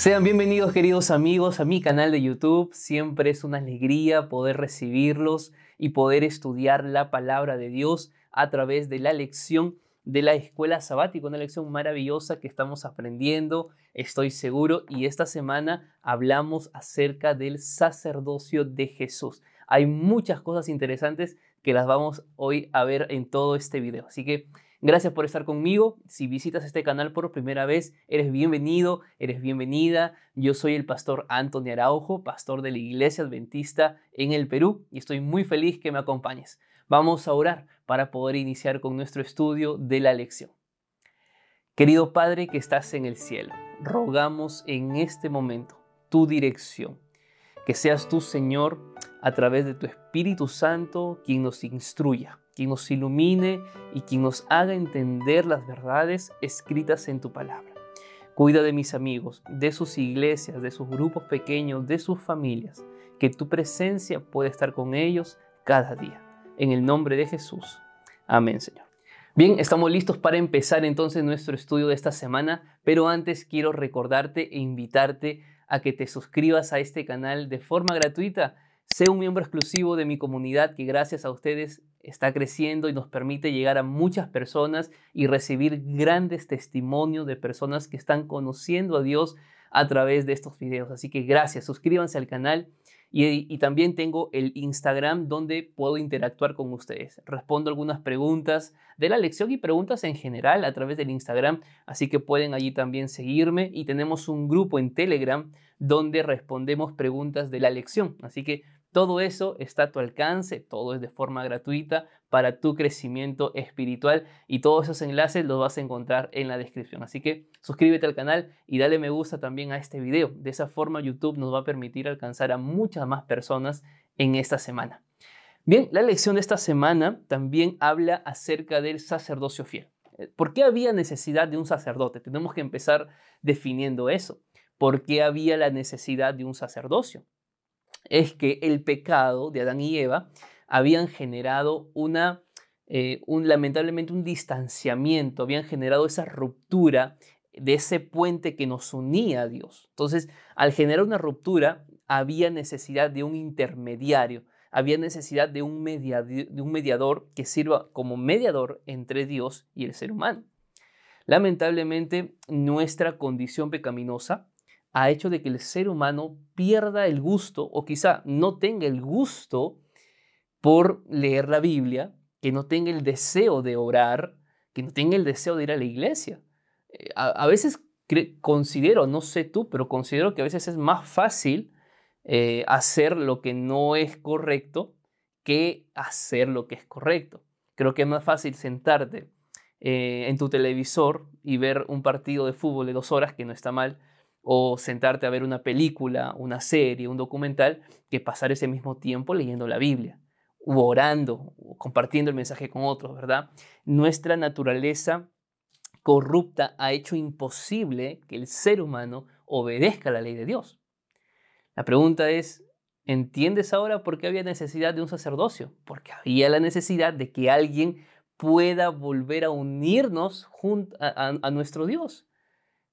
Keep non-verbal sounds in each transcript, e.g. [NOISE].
Sean bienvenidos queridos amigos a mi canal de YouTube. Siempre es una alegría poder recibirlos y poder estudiar la palabra de Dios a través de la lección de la escuela sabática, una lección maravillosa que estamos aprendiendo, estoy seguro, y esta semana hablamos acerca del sacerdocio de Jesús. Hay muchas cosas interesantes que las vamos hoy a ver en todo este video. Así que gracias por estar conmigo. Si visitas este canal por primera vez, eres bienvenido, eres bienvenida. Yo soy el pastor Antonio Araujo, pastor de la Iglesia Adventista en el Perú, y estoy muy feliz que me acompañes. Vamos a orar para poder iniciar con nuestro estudio de la lección. Querido Padre que estás en el cielo, rogamos en este momento tu dirección. Que seas tú, Señor, a través de tu Espíritu Santo, quien nos instruya, quien nos ilumine y quien nos haga entender las verdades escritas en tu palabra. Cuida de mis amigos, de sus iglesias, de sus grupos pequeños, de sus familias, que tu presencia pueda estar con ellos cada día en el nombre de Jesús. Amén, Señor. Bien, estamos listos para empezar entonces nuestro estudio de esta semana, pero antes quiero recordarte e invitarte a que te suscribas a este canal de forma gratuita. Sé un miembro exclusivo de mi comunidad que gracias a ustedes está creciendo y nos permite llegar a muchas personas y recibir grandes testimonios de personas que están conociendo a Dios a través de estos videos. Así que gracias, suscríbanse al canal y, también tengo el Instagram donde puedo interactuar con ustedes. Respondo algunas preguntas de la lección y preguntas en general a través del Instagram, así que pueden allí también seguirme y tenemos un grupo en Telegram donde respondemos preguntas de la lección. Así que todo eso está a tu alcance, todo es de forma gratuita para tu crecimiento espiritual y todos esos enlaces los vas a encontrar en la descripción. Así que suscríbete al canal y dale me gusta también a este video. De esa forma YouTube nos va a permitir alcanzar a muchas más personas en esta semana. Bien, la lección de esta semana también habla acerca del sacerdocio fiel. ¿Por qué había necesidad de un sacerdote? Tenemos que empezar definiendo eso. ¿Por qué había la necesidad de un sacerdocio? Es que el pecado de Adán y Eva habían generado una, eh, un, lamentablemente un distanciamiento, habían generado esa ruptura de ese puente que nos unía a Dios. Entonces, al generar una ruptura, había necesidad de un intermediario, había necesidad de un, de un mediador que sirva como mediador entre Dios y el ser humano. Lamentablemente, nuestra condición pecaminosa ha hecho de que el ser humano pierda el gusto o quizá no tenga el gusto por leer la Biblia, que no tenga el deseo de orar, que no tenga el deseo de ir a la iglesia. Eh, a, veces considero, no sé tú, pero considero que a veces es más fácil eh, hacer lo que no es correcto que hacer lo que es correcto. Creo que es más fácil sentarte eh, en tu televisor y ver un partido de fútbol de dos horas, que no está mal, o sentarte a ver una película, una serie, un documental, que pasar ese mismo tiempo leyendo la Biblia, u orando, o compartiendo el mensaje con otros, ¿verdad? Nuestra naturaleza corrupta ha hecho imposible que el ser humano obedezca la ley de Dios. La pregunta es, ¿entiendes ahora por qué había necesidad de un sacerdocio? Porque había la necesidad de que alguien pueda volver a unirnos a, a nuestro Dios.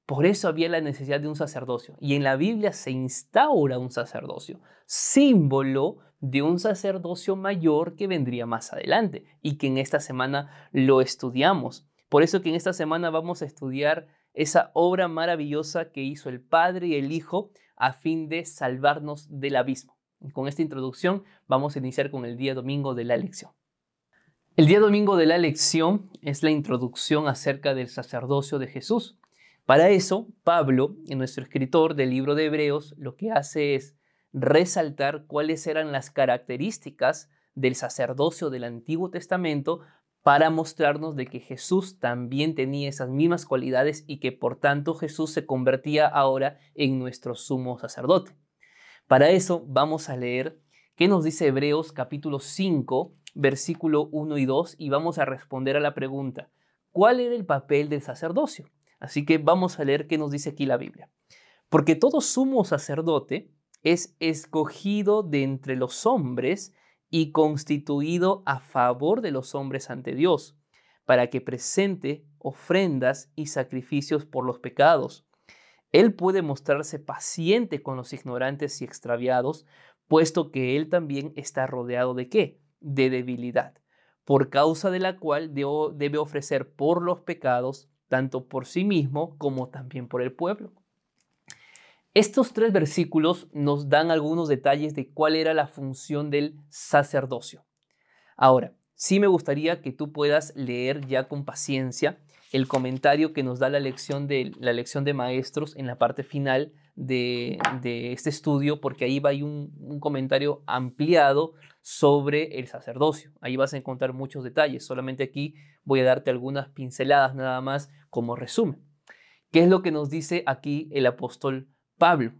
Por eso había la necesidad de un sacerdocio. Y en la Biblia se instaura un sacerdocio, símbolo de un sacerdocio mayor que vendría más adelante y que en esta semana lo estudiamos. Por eso que en esta semana vamos a estudiar esa obra maravillosa que hizo el Padre y el Hijo a fin de salvarnos del abismo. con esta introducción vamos a iniciar con el día domingo de la lección. El día domingo de la lección es la introducción acerca del sacerdocio de Jesús. Para eso, Pablo, en nuestro escritor del libro de Hebreos, lo que hace es resaltar cuáles eran las características del sacerdocio del Antiguo Testamento para mostrarnos de que Jesús también tenía esas mismas cualidades y que por tanto Jesús se convertía ahora en nuestro sumo sacerdote. Para eso vamos a leer qué nos dice Hebreos capítulo 5, versículo 1 y 2 y vamos a responder a la pregunta, ¿cuál era el papel del sacerdocio? Así que vamos a leer qué nos dice aquí la Biblia. Porque todo sumo sacerdote es escogido de entre los hombres y constituido a favor de los hombres ante Dios, para que presente ofrendas y sacrificios por los pecados. Él puede mostrarse paciente con los ignorantes y extraviados, puesto que Él también está rodeado de qué? De debilidad, por causa de la cual debe ofrecer por los pecados, tanto por sí mismo como también por el pueblo. Estos tres versículos nos dan algunos detalles de cuál era la función del sacerdocio. Ahora, sí me gustaría que tú puedas leer ya con paciencia el comentario que nos da la lección de, la lección de maestros en la parte final de, este estudio, porque ahí va un, un comentario ampliado sobre el sacerdocio. Ahí vas a encontrar muchos detalles. Solamente aquí voy a darte algunas pinceladas nada más como resumen. ¿Qué es lo que nos dice aquí el apóstol Pablo?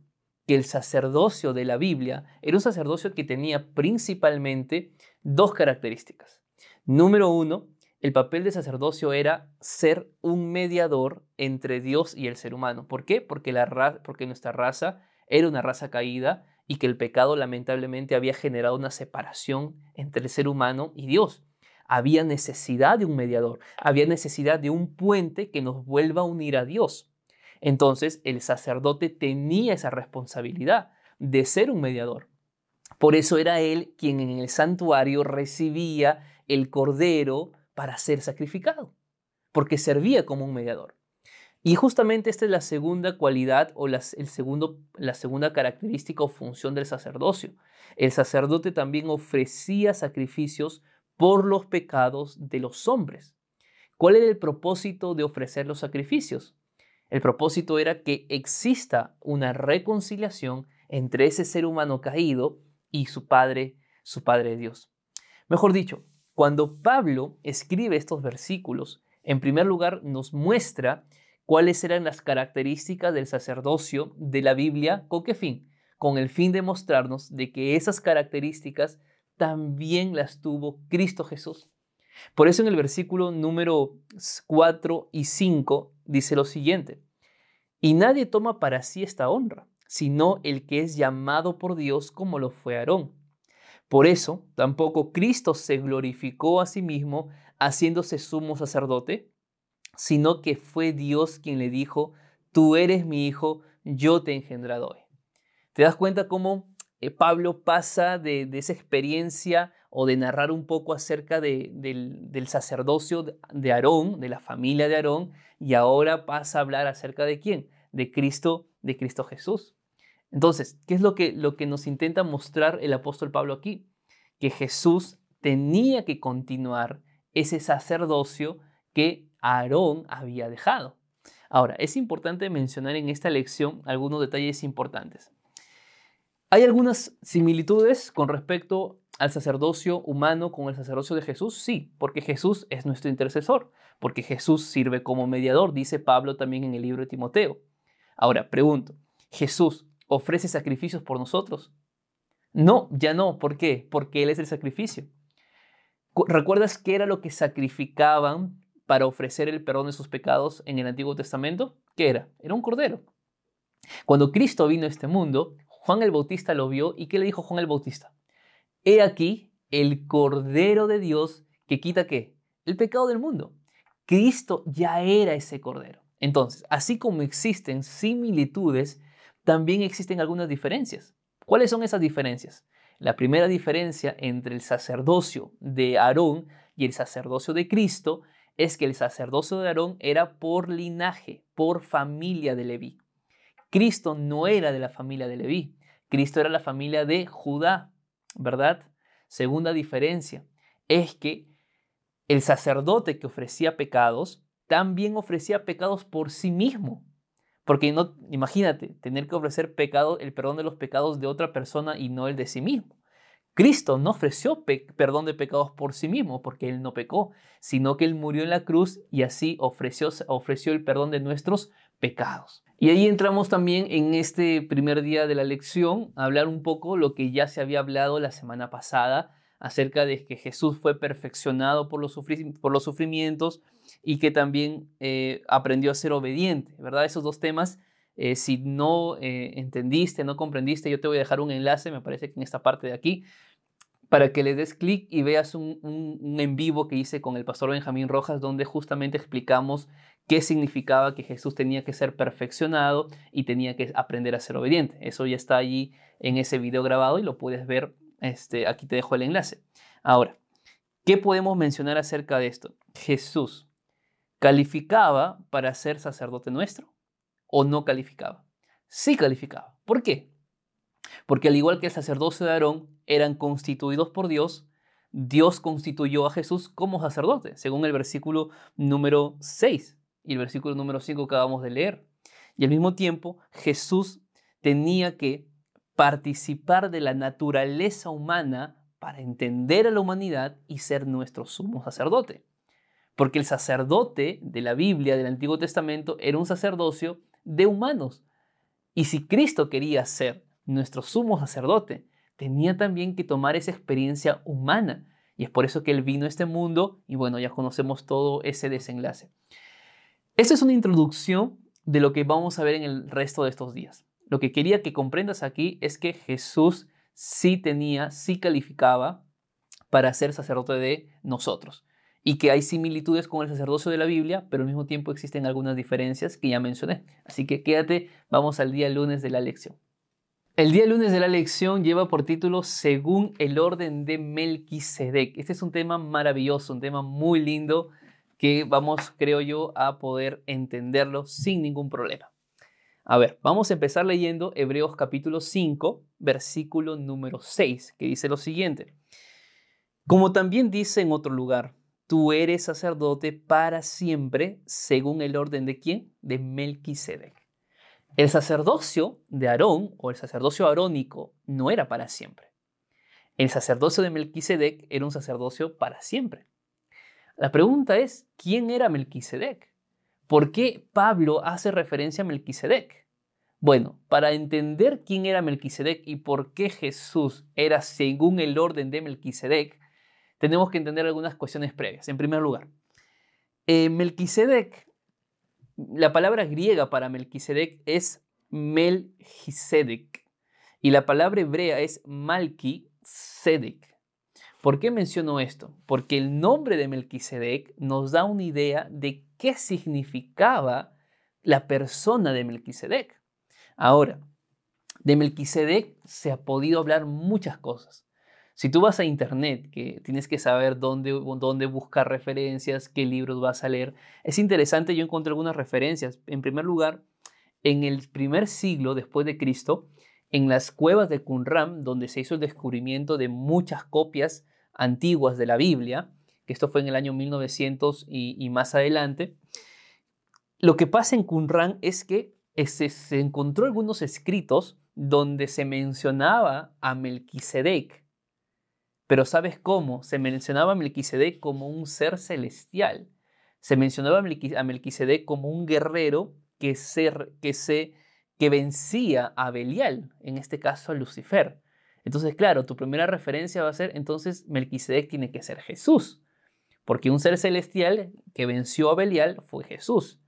Que el sacerdocio de la Biblia era un sacerdocio que tenía principalmente dos características. Número uno, el papel de sacerdocio era ser un mediador entre Dios y el ser humano. ¿Por qué? Porque, porque nuestra raza era una raza caída y que el pecado lamentablemente había generado una separación entre el ser humano y Dios. Había necesidad de un mediador, había necesidad de un puente que nos vuelva a unir a Dios. Entonces el sacerdote tenía esa responsabilidad de ser un mediador. Por eso era él quien en el santuario recibía el cordero para ser sacrificado, porque servía como un mediador. Y justamente esta es la segunda cualidad o el segundo, la segunda característica o función del sacerdocio. El sacerdote también ofrecía sacrificios por los pecados de los hombres. ¿Cuál era el propósito de ofrecer los sacrificios? El propósito era que exista una reconciliación entre ese ser humano caído y su Padre, su Padre Dios. Mejor dicho, cuando Pablo escribe estos versículos, en primer lugar nos muestra cuáles eran las características del sacerdocio de la Biblia, ¿con qué fin? Con el fin de mostrarnos de que esas características también las tuvo Cristo Jesús. Por eso en el versículo número 4 y 5 dice lo siguiente, y nadie toma para sí esta honra, sino el que es llamado por Dios como lo fue Aarón por eso tampoco Cristo se glorificó a sí mismo haciéndose sumo sacerdote, sino que fue Dios quien le dijo, tú eres mi hijo, yo te he. ¿Te das cuenta cómo eh, Pablo pasa de, esa experiencia o de narrar un poco acerca del, del, sacerdocio de Aarón, de la familia de Aarón, y ahora pasa a hablar acerca de quién? De Cristo, de Cristo Jesús. Entonces, ¿qué es lo que, lo que nos intenta mostrar el apóstol Pablo aquí? Que Jesús tenía que continuar ese sacerdocio que Aarón había dejado. Ahora, es importante mencionar en esta lección algunos detalles importantes. ¿Hay algunas similitudes con respecto al sacerdocio humano con el sacerdocio de Jesús? Sí, porque Jesús es nuestro intercesor, porque Jesús sirve como mediador, dice Pablo también en el libro de Timoteo. Ahora, pregunto, ¿Jesús ofrece sacrificios por nosotros? No, ya no. ¿Por qué? Porque Él es el sacrificio. ¿Recuerdas qué era lo que sacrificaban para ofrecer el perdón de sus pecados en el Antiguo Testamento? ¿Qué era? Era un cordero. Cuando Cristo vino a este mundo, Juan el Bautista lo vio y ¿qué le dijo Juan el Bautista? He aquí el cordero de Dios que quita qué? El pecado del mundo. Cristo ya era ese cordero. Entonces, así como existen similitudes también existen algunas diferencias. ¿Cuáles son esas diferencias? La primera diferencia entre el sacerdocio de Aarón y el sacerdocio de Cristo es que el sacerdocio de Aarón era por linaje, por familia de Leví. Cristo no era de la familia de Leví, Cristo era la familia de Judá, ¿verdad? Segunda diferencia es que el sacerdote que ofrecía pecados también ofrecía pecados por sí mismo. Porque no, imagínate, tener que ofrecer pecado, el perdón de los pecados de otra persona y no el de sí mismo. Cristo no ofreció perdón de pecados por sí mismo, porque Él no pecó, sino que Él murió en la cruz y así ofreció, ofreció el perdón de nuestros pecados. Y ahí entramos también en este primer día de la lección a hablar un poco lo que ya se había hablado la semana pasada acerca de que Jesús fue perfeccionado por los, por los sufrimientos y que también eh, aprendió a ser obediente, ¿verdad? Esos dos temas, eh, si no eh, entendiste, no comprendiste, yo te voy a dejar un enlace, me parece que en esta parte de aquí, para que le des clic y veas un, un, en vivo que hice con el pastor Benjamín Rojas, donde justamente explicamos qué significaba que Jesús tenía que ser perfeccionado y tenía que aprender a ser obediente. Eso ya está allí en ese video grabado y lo puedes ver. Este, aquí te dejo el enlace. Ahora, ¿qué podemos mencionar acerca de esto? Jesús calificaba para ser sacerdote nuestro o no calificaba. Sí calificaba. ¿Por qué? Porque al igual que el sacerdocio de Aarón eran constituidos por Dios, Dios constituyó a Jesús como sacerdote, según el versículo número 6 y el versículo número 5 que acabamos de leer. Y al mismo tiempo, Jesús tenía que participar de la naturaleza humana para entender a la humanidad y ser nuestro sumo sacerdote. Porque el sacerdote de la Biblia, del Antiguo Testamento, era un sacerdocio de humanos. Y si Cristo quería ser nuestro sumo sacerdote, tenía también que tomar esa experiencia humana. Y es por eso que Él vino a este mundo y bueno, ya conocemos todo ese desenlace. Esta es una introducción de lo que vamos a ver en el resto de estos días. Lo que quería que comprendas aquí es que Jesús sí tenía, sí calificaba para ser sacerdote de nosotros y que hay similitudes con el sacerdocio de la Biblia, pero al mismo tiempo existen algunas diferencias que ya mencioné. Así que quédate, vamos al día lunes de la lección. El día lunes de la lección lleva por título Según el orden de Melquisedec. Este es un tema maravilloso, un tema muy lindo que vamos, creo yo, a poder entenderlo sin ningún problema. A ver, vamos a empezar leyendo Hebreos capítulo 5, versículo número 6, que dice lo siguiente. Como también dice en otro lugar, tú eres sacerdote para siempre, según el orden de quién? De Melquisedec. El sacerdocio de Aarón o el sacerdocio arónico no era para siempre. El sacerdocio de Melquisedec era un sacerdocio para siempre. La pregunta es, ¿quién era Melquisedec? ¿Por qué Pablo hace referencia a Melquisedec? Bueno, para entender quién era Melquisedec y por qué Jesús era según el orden de Melquisedec, tenemos que entender algunas cuestiones previas. En primer lugar, eh, Melquisedec la palabra griega para Melquisedec es Melchisedec y la palabra hebrea es Malki-Sedek. ¿Por qué menciono esto? Porque el nombre de Melquisedec nos da una idea de qué significaba la persona de Melquisedec. Ahora, de Melquisedec se ha podido hablar muchas cosas. Si tú vas a internet, que tienes que saber dónde, dónde buscar referencias, qué libros vas a leer, es interesante, yo encontré algunas referencias. En primer lugar, en el primer siglo después de Cristo, en las cuevas de Qumran, donde se hizo el descubrimiento de muchas copias antiguas de la Biblia, que esto fue en el año 1900 y, más adelante, lo que pasa en Qumran es que se, se encontró algunos escritos donde se mencionaba a Melquisedec, pero ¿sabes cómo? Se mencionaba a Melquisedec como un ser celestial. Se mencionaba a Melquisedec como un guerrero que, que, se, que vencía a Belial, en este caso a Lucifer. Entonces, claro, tu primera referencia va a ser, entonces Melquisedec tiene que ser Jesús, porque un ser celestial que venció a Belial fue Jesús.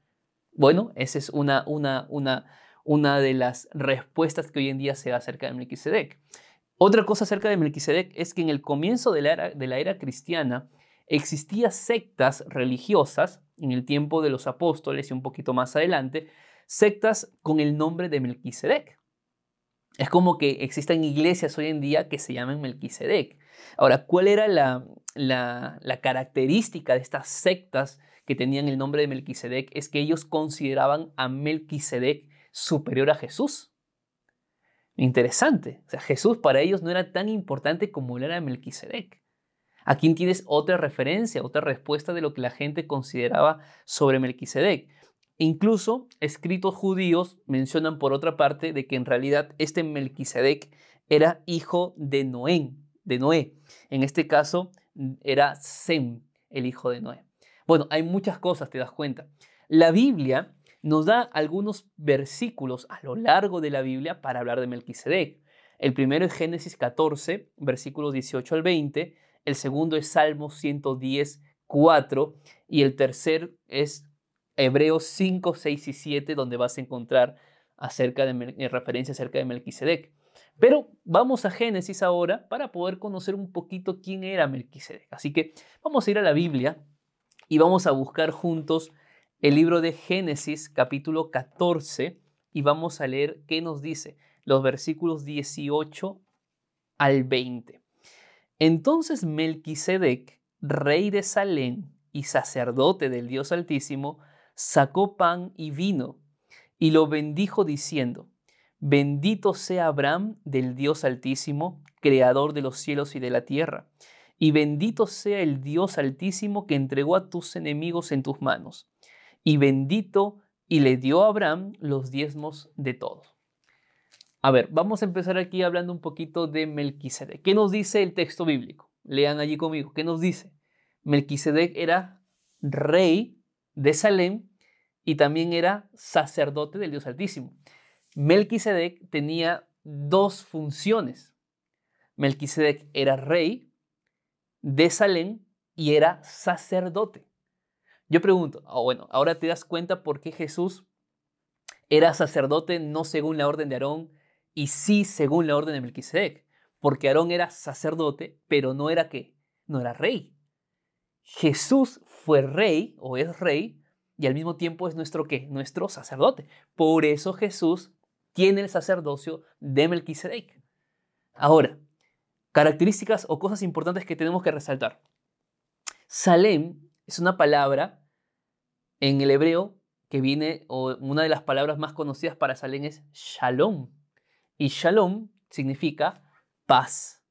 Bueno, esa es una, una, una, una de las respuestas que hoy en día se da acerca de Melquisedec. Otra cosa acerca de Melquisedec es que en el comienzo de la era, de la era cristiana existían sectas religiosas, en el tiempo de los apóstoles y un poquito más adelante, sectas con el nombre de Melquisedec. Es como que existen iglesias hoy en día que se llaman Melquisedec. Ahora, ¿cuál era la, característica de estas sectas que tenían el nombre de Melquisedec? Es que ellos consideraban a Melquisedec superior a Jesús. Interesante. O sea, Jesús para ellos no era tan importante como lo era Melquisedec. Aquí tienes otra referencia, otra respuesta de lo que la gente consideraba sobre Melquisedec. Incluso escritos judíos mencionan por otra parte de que en realidad este Melquisedec era hijo de Noé, de Noé. En este caso era Sem, el hijo de Noé. Bueno, hay muchas cosas, te das cuenta. La Biblia nos da algunos versículos a lo largo de la Biblia para hablar de Melquisedec. El primero es Génesis 14, versículos 18 al 20. El segundo es Salmo 110, 4. Y el tercer es Hebreos 5, 6 y 7, donde vas a encontrar acerca de, referencia acerca de Melquisedec. Pero vamos a Génesis ahora para poder conocer un poquito quién era Melquisedec. Así que vamos a ir a la Biblia y vamos a buscar juntos el libro de Génesis capítulo 14 y vamos a leer qué nos dice los versículos 18 al 20. Entonces Melquisedec, rey de Salem y sacerdote del Dios Altísimo, sacó pan y vino y lo bendijo diciendo, Bendito sea Abraham del Dios Altísimo, creador de los cielos y de la tierra, y bendito sea el Dios Altísimo que entregó a tus enemigos en tus manos, y bendito y le dio a Abraham los diezmos de todo. A ver, vamos a empezar aquí hablando un poquito de Melquisedec. ¿Qué nos dice el texto bíblico? Lean allí conmigo. ¿Qué nos dice? Melquisedec era rey de Salem y también era sacerdote del Dios Altísimo. Melquisedec tenía dos funciones. Melquisedec era rey de Salem y era sacerdote. Yo pregunto, oh, bueno, ahora te das cuenta por qué Jesús era sacerdote no según la orden de Aarón y sí según la orden de Melquisedec. Porque Aarón era sacerdote, pero no era qué? No era rey. Jesús fue rey o es rey y al mismo tiempo es nuestro qué? Nuestro sacerdote. Por eso Jesús tiene el sacerdocio de Melquisedec. Ahora, características o cosas importantes que tenemos que resaltar. Salem es una palabra en el hebreo que viene, o una de las palabras más conocidas para Salem es shalom. Y shalom significa paz.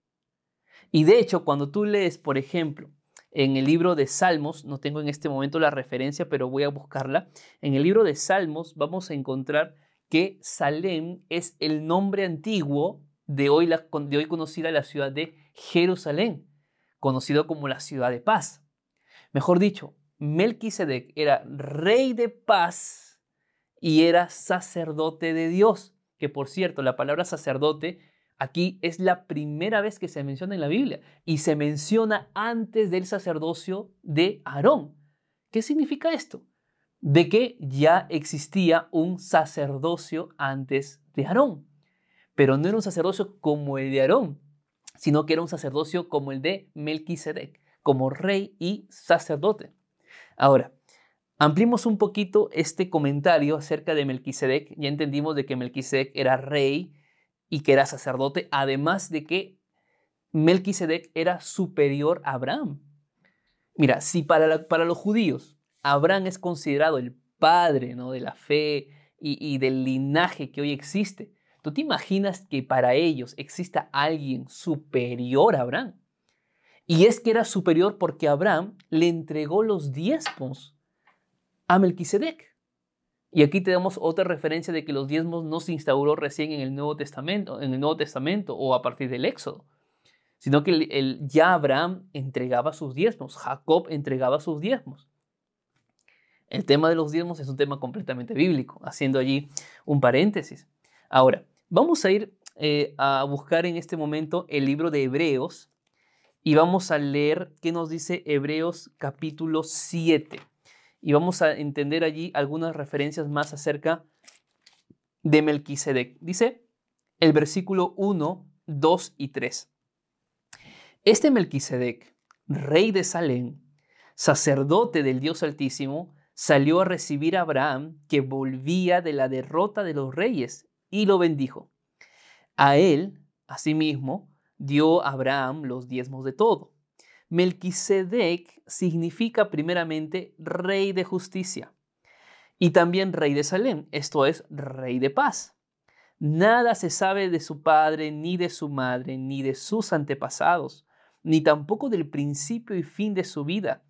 Y de hecho, cuando tú lees, por ejemplo, en el libro de Salmos, no tengo en este momento la referencia, pero voy a buscarla, en el libro de Salmos vamos a encontrar que Salem es el nombre antiguo de hoy, de hoy conocida la ciudad de Jerusalén, conocido como la ciudad de paz. Mejor dicho, Melquisedec era rey de paz y era sacerdote de Dios, que por cierto, la palabra sacerdote aquí es la primera vez que se menciona en la Biblia y se menciona antes del sacerdocio de Aarón. ¿Qué significa esto? de que ya existía un sacerdocio antes de Aarón. Pero no era un sacerdocio como el de Aarón, sino que era un sacerdocio como el de Melquisedec, como rey y sacerdote. Ahora, ampliemos un poquito este comentario acerca de Melquisedec. Ya entendimos de que Melquisedec era rey y que era sacerdote, además de que Melquisedec era superior a Abraham. Mira, si para, para los judíos Abraham es considerado el padre ¿no? de la fe y, del linaje que hoy existe. ¿Tú te imaginas que para ellos exista alguien superior a Abraham? Y es que era superior porque Abraham le entregó los diezmos a Melquisedec. Y aquí tenemos otra referencia de que los diezmos no se instauró recién en el Nuevo Testamento, en el Nuevo Testamento o a partir del Éxodo, sino que ya Abraham entregaba sus diezmos, Jacob entregaba sus diezmos. El tema de los diezmos es un tema completamente bíblico, haciendo allí un paréntesis. Ahora, vamos a ir eh, a buscar en este momento el libro de Hebreos y vamos a leer qué nos dice Hebreos capítulo 7. Y vamos a entender allí algunas referencias más acerca de Melquisedec. Dice el versículo 1, 2 y 3. Este Melquisedec, rey de Salem, sacerdote del Dios Altísimo, salió a recibir a Abraham, que volvía de la derrota de los reyes, y lo bendijo. A él, asimismo, dio Abraham los diezmos de todo. Melquisedec significa primeramente rey de justicia y también rey de Salem, esto es, rey de paz. Nada se sabe de su padre, ni de su madre, ni de sus antepasados, ni tampoco del principio y fin de su vida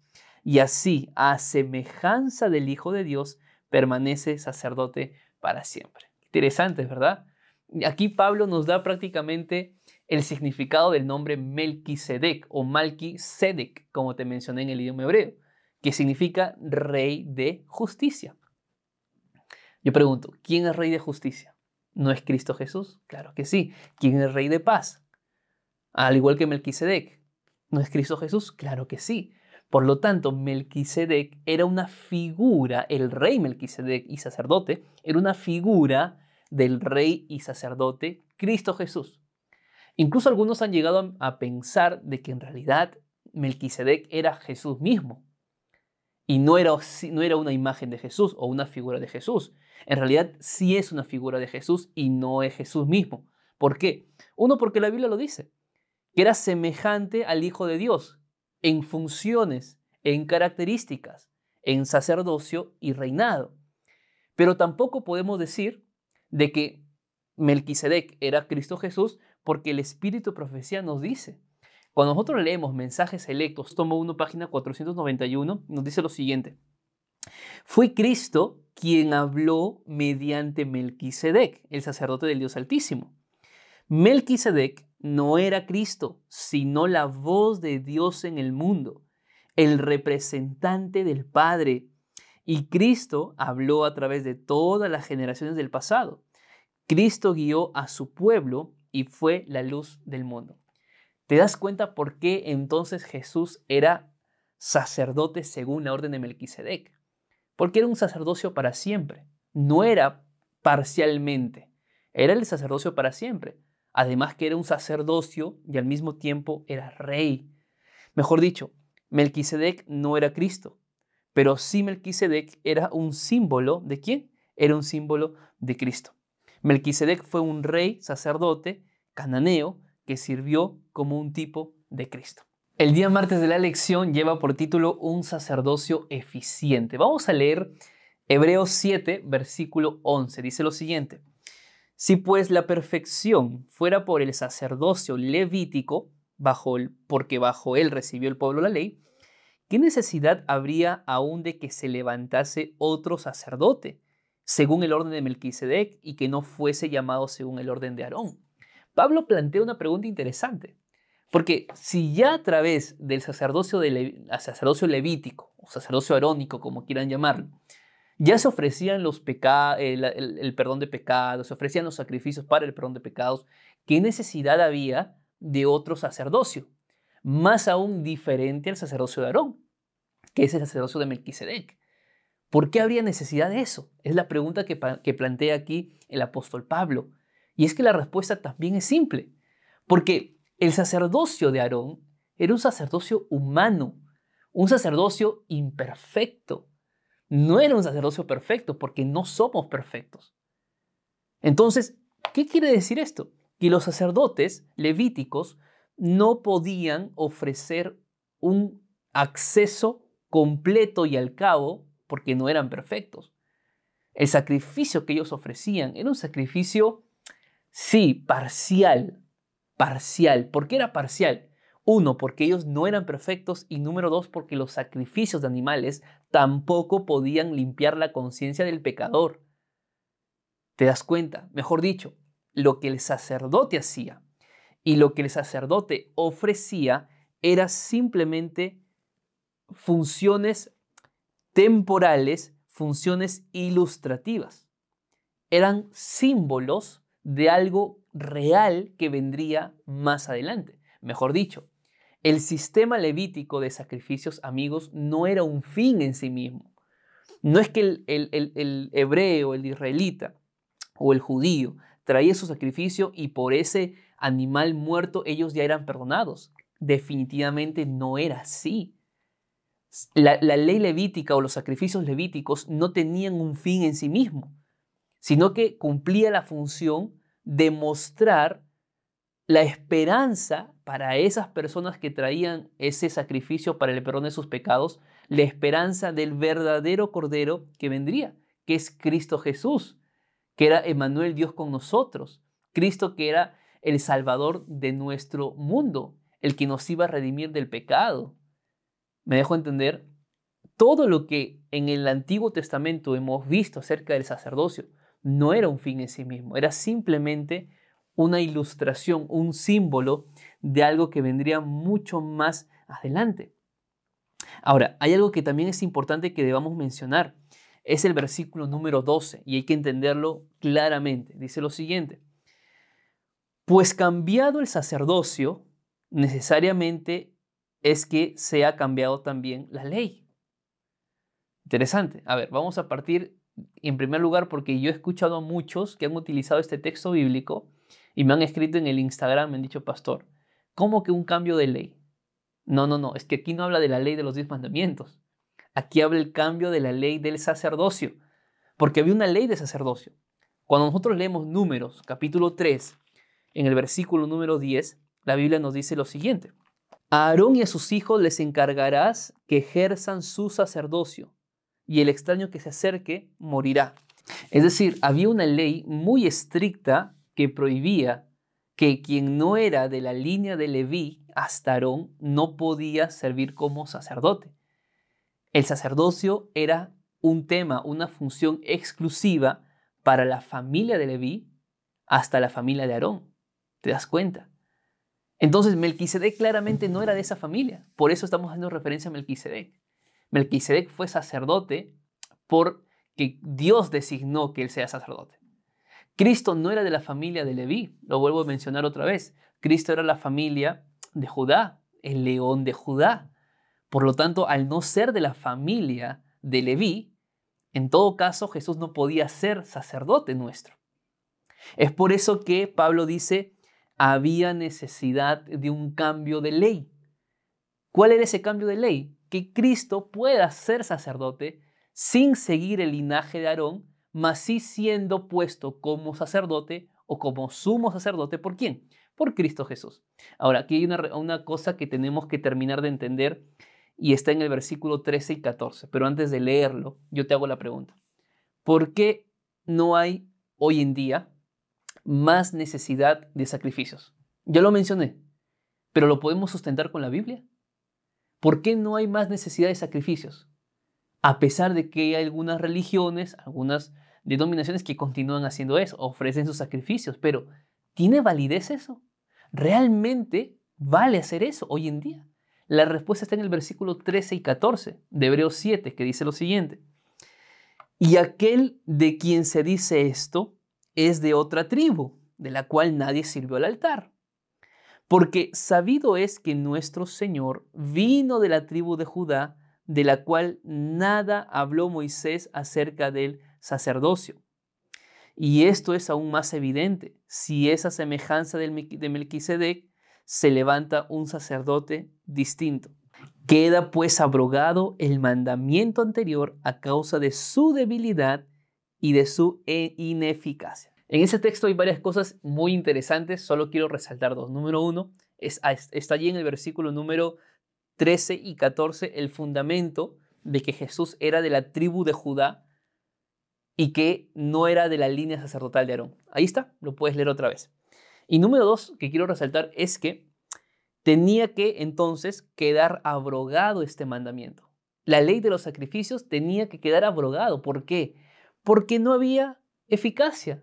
y así, a semejanza del Hijo de Dios, permanece sacerdote para siempre. Interesante, ¿verdad? Aquí Pablo nos da prácticamente el significado del nombre Melquisedec o Malquisedec, como te mencioné en el idioma hebreo, que significa rey de justicia. Yo pregunto, ¿quién es rey de justicia? ¿No es Cristo Jesús? Claro que sí. ¿Quién es rey de paz? Al igual que Melquisedec. ¿No es Cristo Jesús? Claro que sí. Por lo tanto, Melquisedec era una figura, el rey Melquisedec y sacerdote, era una figura del rey y sacerdote Cristo Jesús. Incluso algunos han llegado a pensar de que en realidad Melquisedec era Jesús mismo y no era, no era una imagen de Jesús o una figura de Jesús. En realidad sí es una figura de Jesús y no es Jesús mismo. ¿Por qué? Uno, porque la Biblia lo dice, que era semejante al Hijo de Dios en funciones, en características, en sacerdocio y reinado. Pero tampoco podemos decir de que Melquisedec era Cristo Jesús porque el Espíritu Profecía nos dice. Cuando nosotros leemos mensajes electos, tomo 1, página 491, nos dice lo siguiente. Fue Cristo quien habló mediante Melquisedec, el sacerdote del Dios Altísimo. Melquisedec no era Cristo, sino la voz de Dios en el mundo, el representante del Padre. Y Cristo habló a través de todas las generaciones del pasado. Cristo guió a su pueblo y fue la luz del mundo. ¿Te das cuenta por qué entonces Jesús era sacerdote según la orden de Melquisedec? Porque era un sacerdocio para siempre, no era parcialmente, era el sacerdocio para siempre. Además que era un sacerdocio y al mismo tiempo era rey. Mejor dicho, Melquisedec no era Cristo, pero sí Melquisedec era un símbolo de quién? Era un símbolo de Cristo. Melquisedec fue un rey sacerdote cananeo que sirvió como un tipo de Cristo. El día martes de la lección lleva por título Un sacerdocio eficiente. Vamos a leer Hebreos 7, versículo 11. Dice lo siguiente. Si pues la perfección fuera por el sacerdocio levítico, bajo el, porque bajo él recibió el pueblo la ley, ¿qué necesidad habría aún de que se levantase otro sacerdote, según el orden de Melquisedec, y que no fuese llamado según el orden de Aarón? Pablo plantea una pregunta interesante, porque si ya a través del sacerdocio, de sacerdocio levítico, o sacerdocio arónico, como quieran llamarlo, ya se ofrecían los el, perdón de pecados, se ofrecían los sacrificios para el perdón de pecados. ¿Qué necesidad había de otro sacerdocio? Más aún diferente al sacerdocio de Aarón, que es el sacerdocio de Melquisedec. ¿Por qué habría necesidad de eso? Es la pregunta que, plantea aquí el apóstol Pablo. Y es que la respuesta también es simple, porque el sacerdocio de Aarón era un sacerdocio humano, un sacerdocio imperfecto, no era un sacerdocio perfecto porque no somos perfectos. Entonces, ¿qué quiere decir esto? Que los sacerdotes levíticos no podían ofrecer un acceso completo y al cabo porque no eran perfectos. El sacrificio que ellos ofrecían era un sacrificio, sí, parcial, parcial. ¿Por qué era parcial? Uno, porque ellos no eran perfectos y número dos, porque los sacrificios de animales tampoco podían limpiar la conciencia del pecador. ¿Te das cuenta? Mejor dicho, lo que el sacerdote hacía y lo que el sacerdote ofrecía era simplemente funciones temporales, funciones ilustrativas. Eran símbolos de algo real que vendría más adelante. Mejor dicho, el sistema levítico de sacrificios, amigos, no era un fin en sí mismo. No es que el, el, hebreo, el israelita o el judío traía su sacrificio y por ese animal muerto ellos ya eran perdonados. Definitivamente no era así. La, ley levítica o los sacrificios levíticos no tenían un fin en sí mismo, sino que cumplía la función de mostrar la esperanza para esas personas que traían ese sacrificio para el perdón de sus pecados, la esperanza del verdadero Cordero que vendría, que es Cristo Jesús, que era Emanuel Dios con nosotros, Cristo que era el Salvador de nuestro mundo, el que nos iba a redimir del pecado. ¿Me dejo entender? Todo lo que en el Antiguo Testamento hemos visto acerca del sacerdocio no era un fin en sí mismo, era simplemente una ilustración, un símbolo de algo que vendría mucho más adelante. Ahora, hay algo que también es importante que debamos mencionar. Es el versículo número 12 y hay que entenderlo claramente. Dice lo siguiente. Pues cambiado el sacerdocio, necesariamente es que se ha cambiado también la ley. Interesante. A ver, vamos a partir en primer lugar porque yo he escuchado a muchos que han utilizado este texto bíblico Y me han escrito en el Instagram, me han dicho, pastor, ¿cómo que un cambio de ley? No, no, no, es que aquí no habla de la ley de los diez mandamientos. Aquí habla el cambio de la ley del sacerdocio, porque había una ley de sacerdocio. Cuando nosotros leemos números, capítulo 3, en el versículo número 10, la Biblia nos dice lo siguiente. A Aarón y a sus hijos les encargarás que ejerzan su sacerdocio, y el extraño que se acerque morirá. Es decir, había una ley muy estricta que prohibía que quien no era de la línea de Leví hasta Aarón no podía servir como sacerdote. El sacerdocio era un tema, una función exclusiva para la familia de Leví hasta la familia de Aarón. ¿Te das cuenta? Entonces Melquisedec claramente no era de esa familia. Por eso estamos haciendo referencia a Melquisedec. Melquisedec fue sacerdote porque Dios designó que él sea sacerdote. Cristo no era de la familia de Leví, lo vuelvo a mencionar otra vez. Cristo era la familia de Judá, el león de Judá. Por lo tanto, al no ser de la familia de Leví, en todo caso Jesús no podía ser sacerdote nuestro. Es por eso que Pablo dice, había necesidad de un cambio de ley. ¿Cuál era ese cambio de ley? Que Cristo pueda ser sacerdote sin seguir el linaje de Aarón, mas sí siendo puesto como sacerdote o como sumo sacerdote. ¿Por quién? Por Cristo Jesús. Ahora, aquí hay una, una cosa que tenemos que terminar de entender y está en el versículo 13 y 14. Pero antes de leerlo, yo te hago la pregunta. ¿Por qué no hay hoy en día más necesidad de sacrificios. Ya lo mencioné, pero ¿lo podemos sustentar con la Biblia? ¿Por qué no hay más necesidad de sacrificios? A pesar de que hay algunas religiones, algunas denominaciones que continúan haciendo eso, ofrecen sus sacrificios, pero ¿tiene validez eso? ¿Realmente vale hacer eso hoy en día? La respuesta está en el versículo 13 y 14 de Hebreos 7, que dice lo siguiente. Y aquel de quien se dice esto, es de otra tribu, de la cual nadie sirvió al altar. Porque sabido es que nuestro Señor vino de la tribu de Judá, de la cual nada habló Moisés acerca del sacerdocio. Y esto es aún más evidente si esa semejanza de Melquisedec se levanta un sacerdote distinto. Queda pues abrogado el mandamiento anterior a causa de su debilidad y de su ineficacia. En ese texto hay varias cosas muy interesantes, solo quiero resaltar dos. Número uno, es, está allí en el versículo número 13 y 14 el fundamento de que Jesús era de la tribu de Judá y que no era de la línea sacerdotal de Aarón. Ahí está, lo puedes leer otra vez. Y número dos, que quiero resaltar, es que tenía que entonces quedar abrogado este mandamiento. La ley de los sacrificios tenía que quedar abrogado. ¿Por qué? Porque no había eficacia,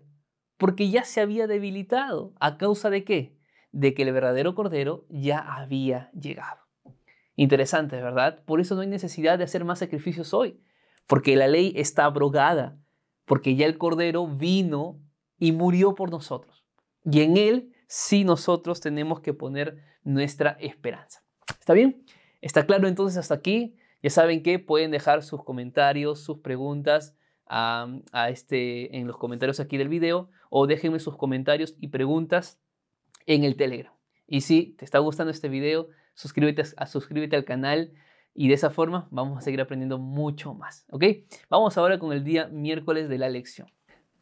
porque ya se había debilitado. ¿A causa de qué? De que el verdadero Cordero ya había llegado. Interesante, ¿verdad? Por eso no hay necesidad de hacer más sacrificios hoy, porque la ley está abrogada, porque ya el Cordero vino y murió por nosotros. Y en Él sí nosotros tenemos que poner nuestra esperanza. ¿Está bien? ¿Está claro entonces hasta aquí? Ya saben que pueden dejar sus comentarios, sus preguntas a, este, en los comentarios aquí del video o déjenme sus comentarios y preguntas en el Telegram. Y si te está gustando este video, suscríbete, a, suscríbete al canal y de esa forma vamos a seguir aprendiendo mucho más. ¿Ok? Vamos ahora con el día miércoles de la lección.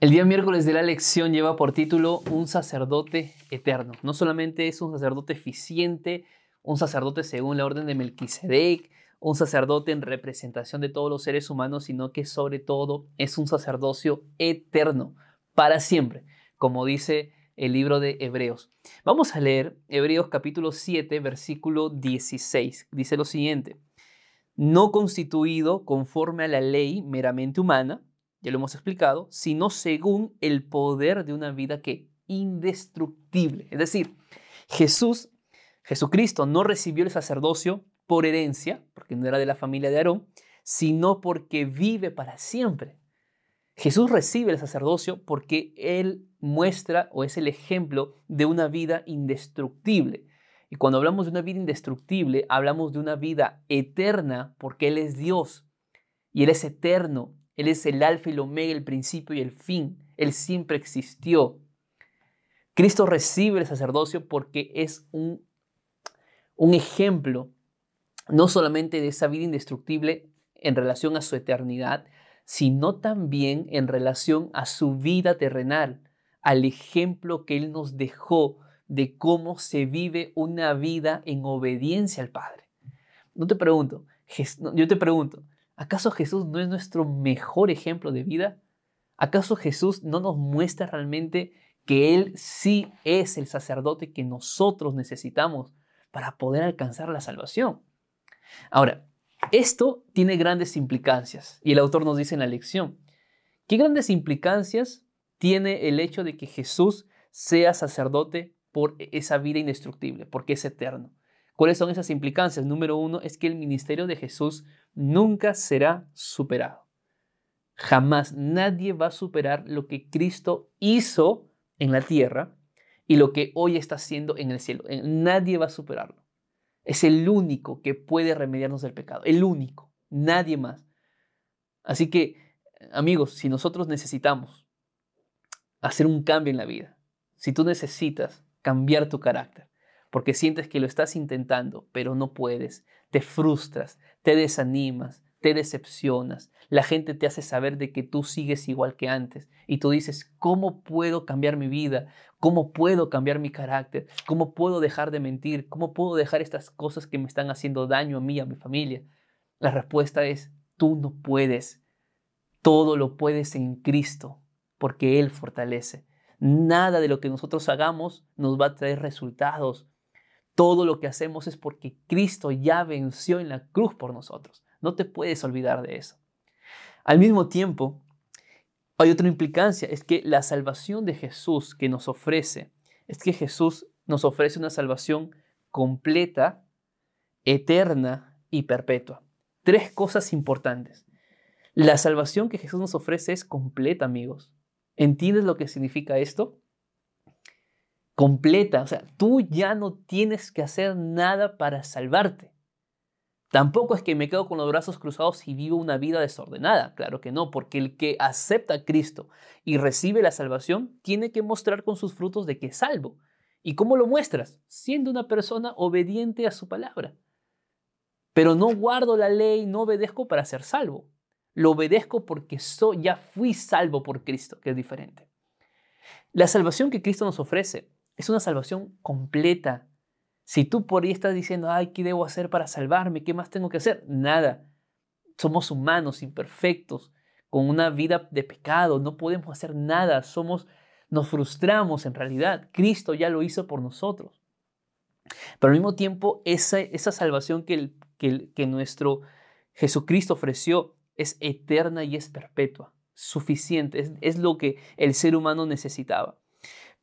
El día miércoles de la lección lleva por título Un sacerdote eterno. No solamente es un sacerdote eficiente, un sacerdote según la orden de Melquisedec, un sacerdote en representación de todos los seres humanos, sino que sobre todo es un sacerdocio eterno, para siempre, como dice el libro de Hebreos. Vamos a leer Hebreos capítulo 7, versículo 16. Dice lo siguiente, no constituido conforme a la ley meramente humana, ya lo hemos explicado, sino según el poder de una vida que indestructible. Es decir, Jesús, Jesucristo no recibió el sacerdocio por herencia, porque no era de la familia de Aarón, sino porque vive para siempre. Jesús recibe el sacerdocio porque Él muestra o es el ejemplo de una vida indestructible. Y cuando hablamos de una vida indestructible, hablamos de una vida eterna porque Él es Dios y Él es eterno. Él es el alfa y el omega, el principio y el fin. Él siempre existió. Cristo recibe el sacerdocio porque es un, un ejemplo no solamente de esa vida indestructible en relación a su eternidad, sino también en relación a su vida terrenal, al ejemplo que Él nos dejó de cómo se vive una vida en obediencia al Padre. No te pregunto, yo te pregunto, ¿acaso Jesús no es nuestro mejor ejemplo de vida? ¿Acaso Jesús no nos muestra realmente que Él sí es el sacerdote que nosotros necesitamos para poder alcanzar la salvación? Ahora, esto tiene grandes implicancias y el autor nos dice en la lección, ¿qué grandes implicancias tiene el hecho de que Jesús sea sacerdote por esa vida indestructible, porque es eterno? ¿Cuáles son esas implicancias? Número uno es que el ministerio de Jesús nunca será superado. Jamás nadie va a superar lo que Cristo hizo en la tierra y lo que hoy está haciendo en el cielo. Nadie va a superarlo. Es el único que puede remediarnos del pecado. El único. Nadie más. Así que, amigos, si nosotros necesitamos hacer un cambio en la vida, si tú necesitas cambiar tu carácter, porque sientes que lo estás intentando, pero no puedes, te frustras, te desanimas, te decepcionas, la gente te hace saber de que tú sigues igual que antes y tú dices, ¿cómo puedo cambiar mi vida? ¿Cómo puedo cambiar mi carácter? ¿Cómo puedo dejar de mentir? ¿Cómo puedo dejar estas cosas que me están haciendo daño a mí a mi familia? La respuesta es, tú no puedes. Todo lo puedes en Cristo, porque Él fortalece. Nada de lo que nosotros hagamos nos va a traer resultados. Todo lo que hacemos es porque Cristo ya venció en la cruz por nosotros. No te puedes olvidar de eso. Al mismo tiempo, hay otra implicancia, es que la salvación de Jesús que nos ofrece, es que Jesús nos ofrece una salvación completa, eterna y perpetua. Tres cosas importantes. La salvación que Jesús nos ofrece es completa, amigos. ¿Entiendes lo que significa esto? Completa, o sea, tú ya no tienes que hacer nada para salvarte. Tampoco es que me quedo con los brazos cruzados y vivo una vida desordenada, claro que no, porque el que acepta a Cristo y recibe la salvación tiene que mostrar con sus frutos de que es salvo. ¿Y cómo lo muestras? Siendo una persona obediente a su palabra. Pero no guardo la ley, no obedezco para ser salvo. Lo obedezco porque soy, ya fui salvo por Cristo, que es diferente. La salvación que Cristo nos ofrece es una salvación completa, si tú por ahí estás diciendo, ay, ¿qué debo hacer para salvarme? ¿Qué más tengo que hacer? Nada. Somos humanos, imperfectos, con una vida de pecado, no podemos hacer nada, somos, nos frustramos en realidad. Cristo ya lo hizo por nosotros. Pero al mismo tiempo, esa, esa salvación que, que, que nuestro Jesucristo ofreció es eterna y es perpetua, suficiente, es, es lo que el ser humano necesitaba.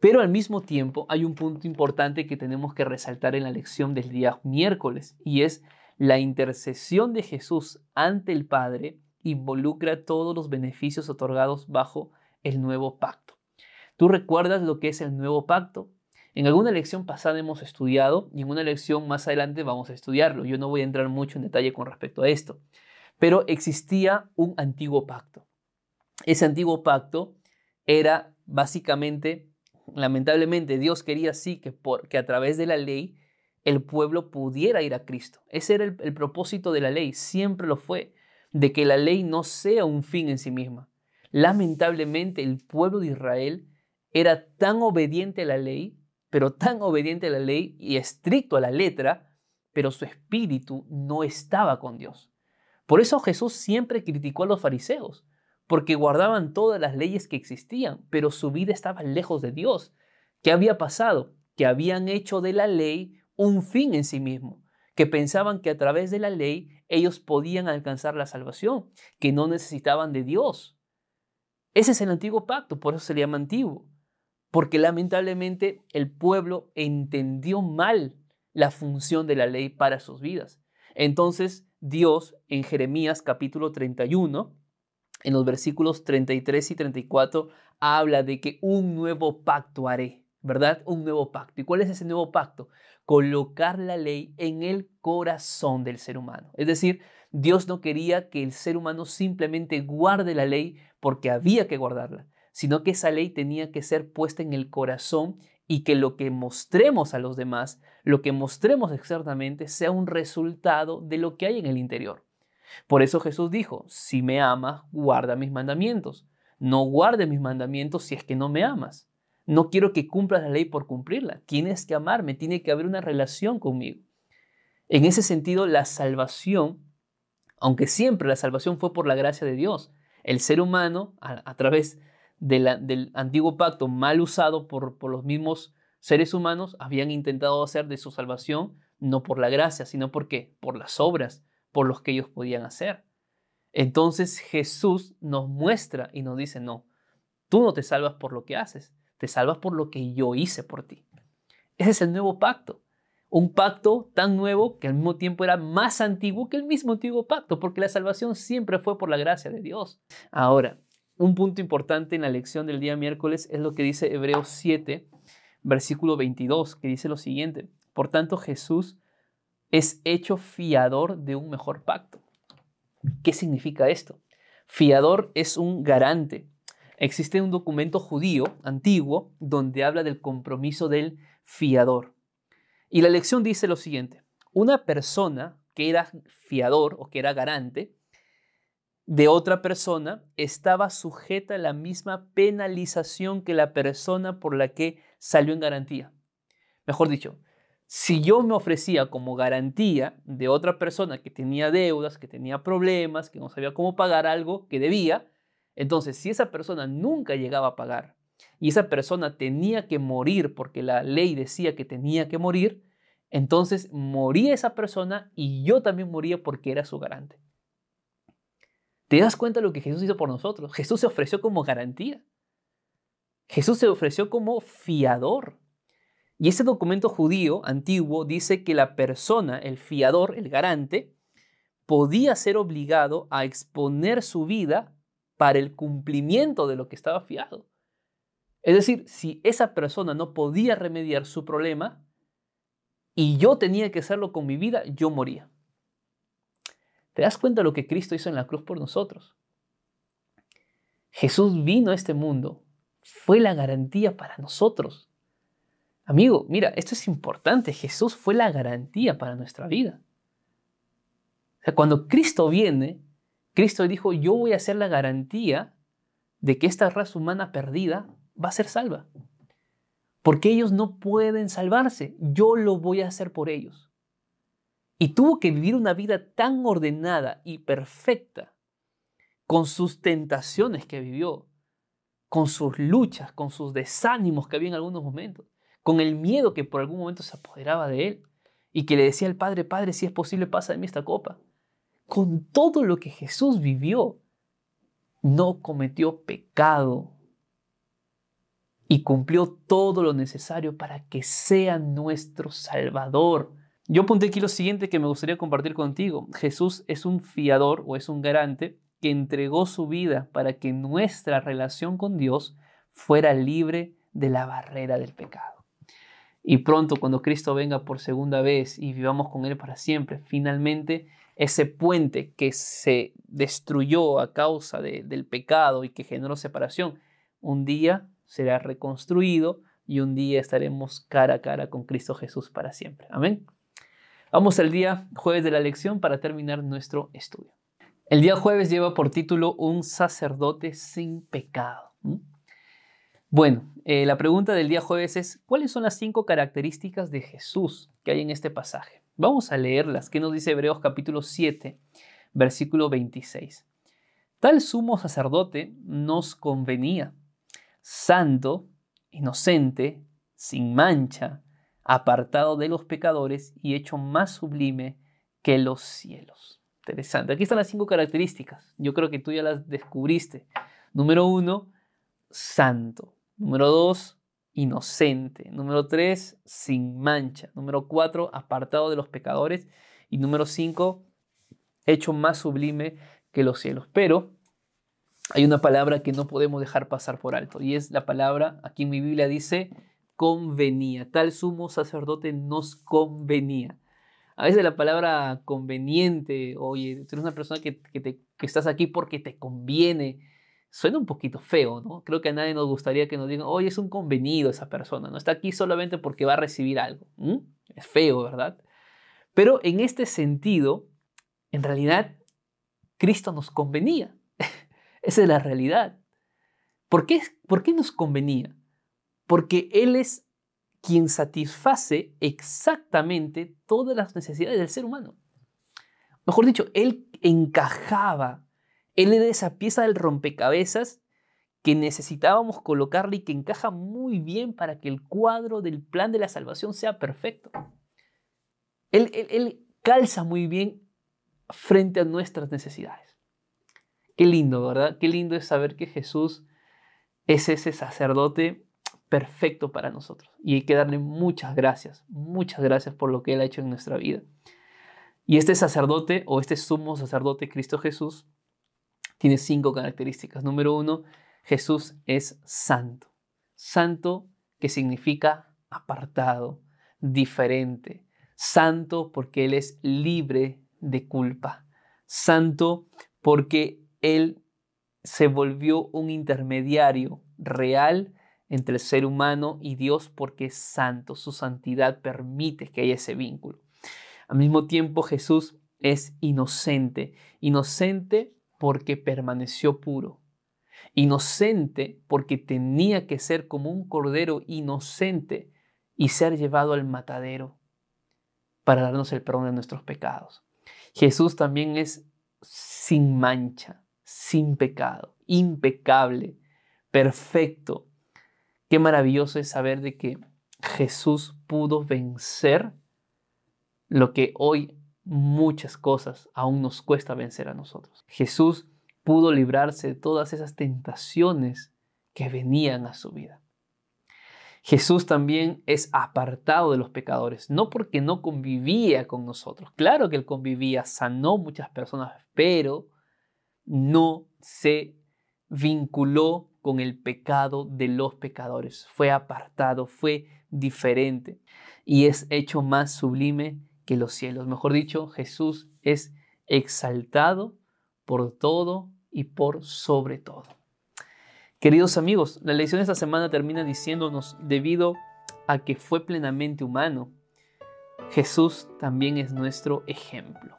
Pero al mismo tiempo hay un punto importante que tenemos que resaltar en la lección del día miércoles y es la intercesión de Jesús ante el Padre involucra todos los beneficios otorgados bajo el nuevo pacto. ¿Tú recuerdas lo que es el nuevo pacto? En alguna lección pasada hemos estudiado y en una lección más adelante vamos a estudiarlo. Yo no voy a entrar mucho en detalle con respecto a esto, pero existía un antiguo pacto. Ese antiguo pacto era básicamente lamentablemente Dios quería así que, por, que a través de la ley el pueblo pudiera ir a Cristo. Ese era el, el propósito de la ley, siempre lo fue, de que la ley no sea un fin en sí misma. Lamentablemente el pueblo de Israel era tan obediente a la ley, pero tan obediente a la ley y estricto a la letra, pero su espíritu no estaba con Dios. Por eso Jesús siempre criticó a los fariseos, porque guardaban todas las leyes que existían, pero su vida estaba lejos de Dios. ¿Qué había pasado? Que habían hecho de la ley un fin en sí mismo, que pensaban que a través de la ley ellos podían alcanzar la salvación, que no necesitaban de Dios. Ese es el antiguo pacto, por eso se le llama antiguo, porque lamentablemente el pueblo entendió mal la función de la ley para sus vidas. Entonces Dios en Jeremías capítulo 31 en los versículos 33 y 34 habla de que un nuevo pacto haré, ¿verdad? Un nuevo pacto. ¿Y cuál es ese nuevo pacto? Colocar la ley en el corazón del ser humano. Es decir, Dios no quería que el ser humano simplemente guarde la ley porque había que guardarla, sino que esa ley tenía que ser puesta en el corazón y que lo que mostremos a los demás, lo que mostremos externamente, sea un resultado de lo que hay en el interior. Por eso Jesús dijo, si me amas, guarda mis mandamientos. No guarde mis mandamientos si es que no me amas. No quiero que cumplas la ley por cumplirla. Tienes que amarme, tiene que haber una relación conmigo. En ese sentido, la salvación, aunque siempre la salvación fue por la gracia de Dios, el ser humano, a, través del antiguo pacto mal usado por, por los mismos seres humanos, habían intentado hacer de su salvación no por la gracia, sino porque por las obras, por los que ellos podían hacer. Entonces Jesús nos muestra y nos dice, no, tú no te salvas por lo que haces, te salvas por lo que yo hice por ti. Ese es el nuevo pacto. Un pacto tan nuevo que al mismo tiempo era más antiguo que el mismo antiguo pacto, porque la salvación siempre fue por la gracia de Dios. Ahora, un punto importante en la lección del día miércoles es lo que dice Hebreos 7, versículo 22, que dice lo siguiente. Por tanto, Jesús es hecho fiador de un mejor pacto. ¿Qué significa esto? Fiador es un garante, Existe un documento judío antiguo donde habla del compromiso del fiador. Y la lección dice lo siguiente, una persona que era fiador o que era garante de otra persona estaba sujeta a la misma penalización que la persona por la que salió en garantía. Mejor dicho, si yo me ofrecía como garantía de otra persona que tenía deudas, que tenía problemas, que no sabía cómo pagar algo que debía, entonces, si esa persona nunca llegaba a pagar y esa persona tenía que morir porque la ley decía que tenía que morir, entonces moría esa persona y yo también moría porque era su garante. ¿Te das cuenta de lo que Jesús hizo por nosotros? Jesús se ofreció como garantía. Jesús se ofreció como fiador. Y ese documento judío antiguo dice que la persona, el fiador, el garante, podía ser obligado a exponer su vida para el cumplimiento de lo que estaba fiado. Es decir, si esa persona no podía remediar su problema y yo tenía que hacerlo con mi vida, yo moría. ¿Te das cuenta de lo que Cristo hizo en la cruz por nosotros? Jesús vino a este mundo, fue la garantía para nosotros. Amigo, mira, esto es importante, Jesús fue la garantía para nuestra vida. O sea, cuando Cristo viene, Cristo dijo, yo voy a ser la garantía de que esta raza humana perdida va a ser salva. Porque ellos no pueden salvarse, yo lo voy a hacer por ellos. Y tuvo que vivir una vida tan ordenada y perfecta, con sus tentaciones que vivió, con sus luchas, con sus desánimos que había en algunos momentos, con el miedo que por algún momento se apoderaba de él y que le decía al Padre, Padre, si es posible, pasa de mí esta copa con todo lo que Jesús vivió, no cometió pecado y cumplió todo lo necesario para que sea nuestro Salvador. Yo apunté aquí lo siguiente que me gustaría compartir contigo. Jesús es un fiador o es un garante que entregó su vida para que nuestra relación con Dios fuera libre de la barrera del pecado. Y pronto, cuando Cristo venga por segunda vez y vivamos con Él para siempre, finalmente ese puente que se destruyó a causa del pecado y que generó separación, un día será reconstruido y un día estaremos cara a cara con Cristo Jesús para siempre. Amén. Vamos al día jueves de la lección para terminar nuestro estudio. El día jueves lleva por título Un sacerdote sin pecado. Bueno, eh, la pregunta del día jueves es, ¿cuáles son las cinco características de Jesús que hay en este pasaje? Vamos a leerlas. ¿Qué nos dice Hebreos capítulo 7, versículo 26? Tal sumo sacerdote nos convenía, santo, inocente, sin mancha, apartado de los pecadores y hecho más sublime que los cielos. Interesante. Aquí están las cinco características. Yo creo que tú ya las descubriste. Número uno, santo. Número dos, inocente. Número 3, sin mancha. Número 4, apartado de los pecadores. Y número 5, hecho más sublime que los cielos. Pero hay una palabra que no podemos dejar pasar por alto y es la palabra, aquí en mi Biblia dice, convenía. Tal sumo sacerdote nos convenía. A veces la palabra conveniente, oye, tú eres una persona que, que estás aquí porque te conviene, suena un poquito feo, ¿no? Creo que a nadie nos gustaría que nos digan, oye, es un convenido esa persona, no está aquí solamente porque va a recibir algo. Es feo, ¿verdad? Pero en este sentido, en realidad, Cristo nos convenía. [LAUGHS] Esa es la realidad. ¿Por qué, ¿Por qué nos convenía? Porque Él es quien satisface exactamente todas las necesidades del ser humano. Mejor dicho, Él encajaba, Él era esa pieza del rompecabezas que necesitábamos colocarle y que encaja muy bien para que el cuadro del plan de la salvación sea perfecto. Él, él calza muy bien frente a nuestras necesidades. Qué lindo, ¿verdad? Qué lindo es saber que Jesús es ese sacerdote perfecto para nosotros. Y hay que darle muchas gracias, muchas gracias por lo que Él ha hecho en nuestra vida. Y este sacerdote o este sumo sacerdote Cristo Jesús tiene cinco características. Número uno, Jesús es santo. Santo que significa apartado, diferente. Santo porque Él es libre de culpa. Santo porque Él se volvió un intermediario real entre el ser humano y Dios porque es santo, su santidad permite que haya ese vínculo. Al mismo tiempo Jesús es inocente, inocente porque permaneció puro, inocente porque tenía que ser como un cordero inocente y ser llevado al matadero para darnos el perdón de nuestros pecados. Jesús también es sin mancha, sin pecado, impecable, perfecto, Qué maravilloso es saber de que Jesús pudo vencer lo que hoy muchas cosas aún nos cuesta vencer a nosotros. Jesús pudo librarse de todas esas tentaciones que venían a su vida. Jesús también es apartado de los pecadores, no porque no convivía con nosotros. Claro que él convivía, sanó muchas personas, pero no se vinculó con el pecado de los pecadores. Fue apartado, fue diferente y es hecho más sublime que los cielos. Mejor dicho, Jesús es exaltado por todo y por sobre todo. Queridos amigos, la lección de esta semana termina diciéndonos, debido a que fue plenamente humano, Jesús también es nuestro ejemplo.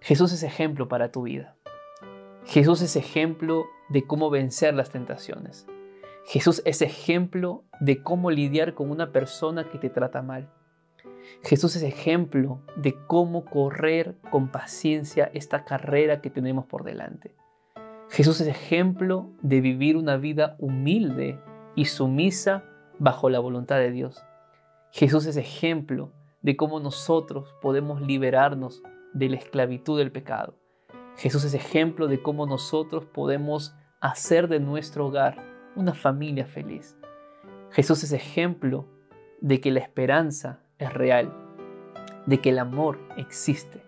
Jesús es ejemplo para tu vida. Jesús es ejemplo de cómo vencer las tentaciones. Jesús es ejemplo de cómo lidiar con una persona que te trata mal. Jesús es ejemplo de cómo correr con paciencia esta carrera que tenemos por delante. Jesús es ejemplo de vivir una vida humilde y sumisa bajo la voluntad de Dios. Jesús es ejemplo de cómo nosotros podemos liberarnos de la esclavitud del pecado. Jesús es ejemplo de cómo nosotros podemos hacer de nuestro hogar una familia feliz. Jesús es ejemplo de que la esperanza real, de que el amor existe.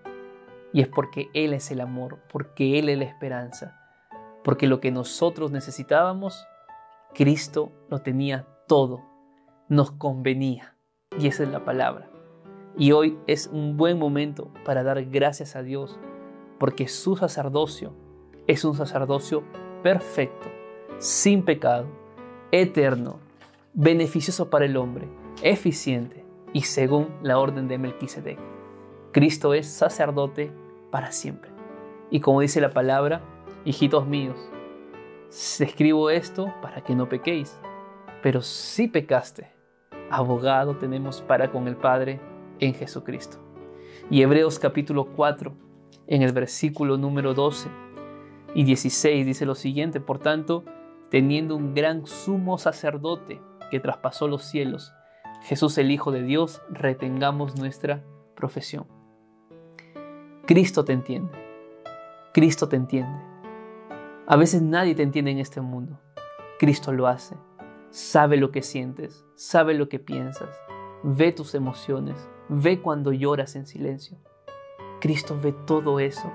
Y es porque Él es el amor, porque Él es la esperanza, porque lo que nosotros necesitábamos, Cristo lo tenía todo, nos convenía. Y esa es la palabra. Y hoy es un buen momento para dar gracias a Dios porque su sacerdocio es un sacerdocio perfecto, sin pecado, eterno, beneficioso para el hombre, eficiente y según la orden de Melquisedec. Cristo es sacerdote para siempre. Y como dice la palabra, hijitos míos, escribo esto para que no pequéis, pero si pecaste, abogado tenemos para con el Padre en Jesucristo. Y Hebreos capítulo 4, en el versículo número 12 y 16 dice lo siguiente, por tanto, teniendo un gran sumo sacerdote que traspasó los cielos, Jesús el Hijo de Dios, retengamos nuestra profesión. Cristo te entiende, Cristo te entiende. A veces nadie te entiende en este mundo, Cristo lo hace, sabe lo que sientes, sabe lo que piensas, ve tus emociones, ve cuando lloras en silencio. Cristo ve todo eso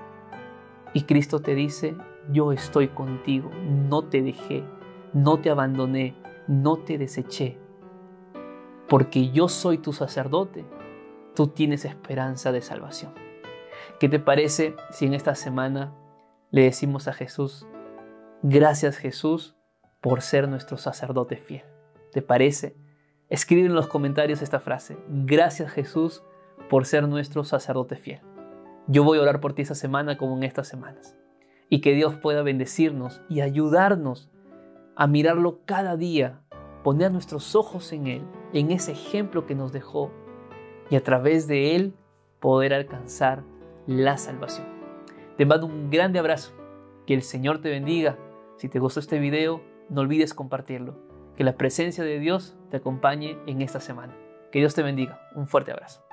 y Cristo te dice, yo estoy contigo, no te dejé, no te abandoné, no te deseché, porque yo soy tu sacerdote, tú tienes esperanza de salvación. ¿Qué te parece si en esta semana le decimos a Jesús, Gracias Jesús por ser nuestro sacerdote fiel. ¿Te parece? Escribe en los comentarios esta frase. Gracias Jesús por ser nuestro sacerdote fiel. Yo voy a orar por ti esta semana como en estas semanas. Y que Dios pueda bendecirnos y ayudarnos a mirarlo cada día, poner nuestros ojos en Él, en ese ejemplo que nos dejó, y a través de Él poder alcanzar la salvación. Te mando un grande abrazo. Que el Señor te bendiga. Si te gustó este video, no olvides compartirlo. Que la presencia de Dios te acompañe en esta semana. Que Dios te bendiga. Un fuerte abrazo.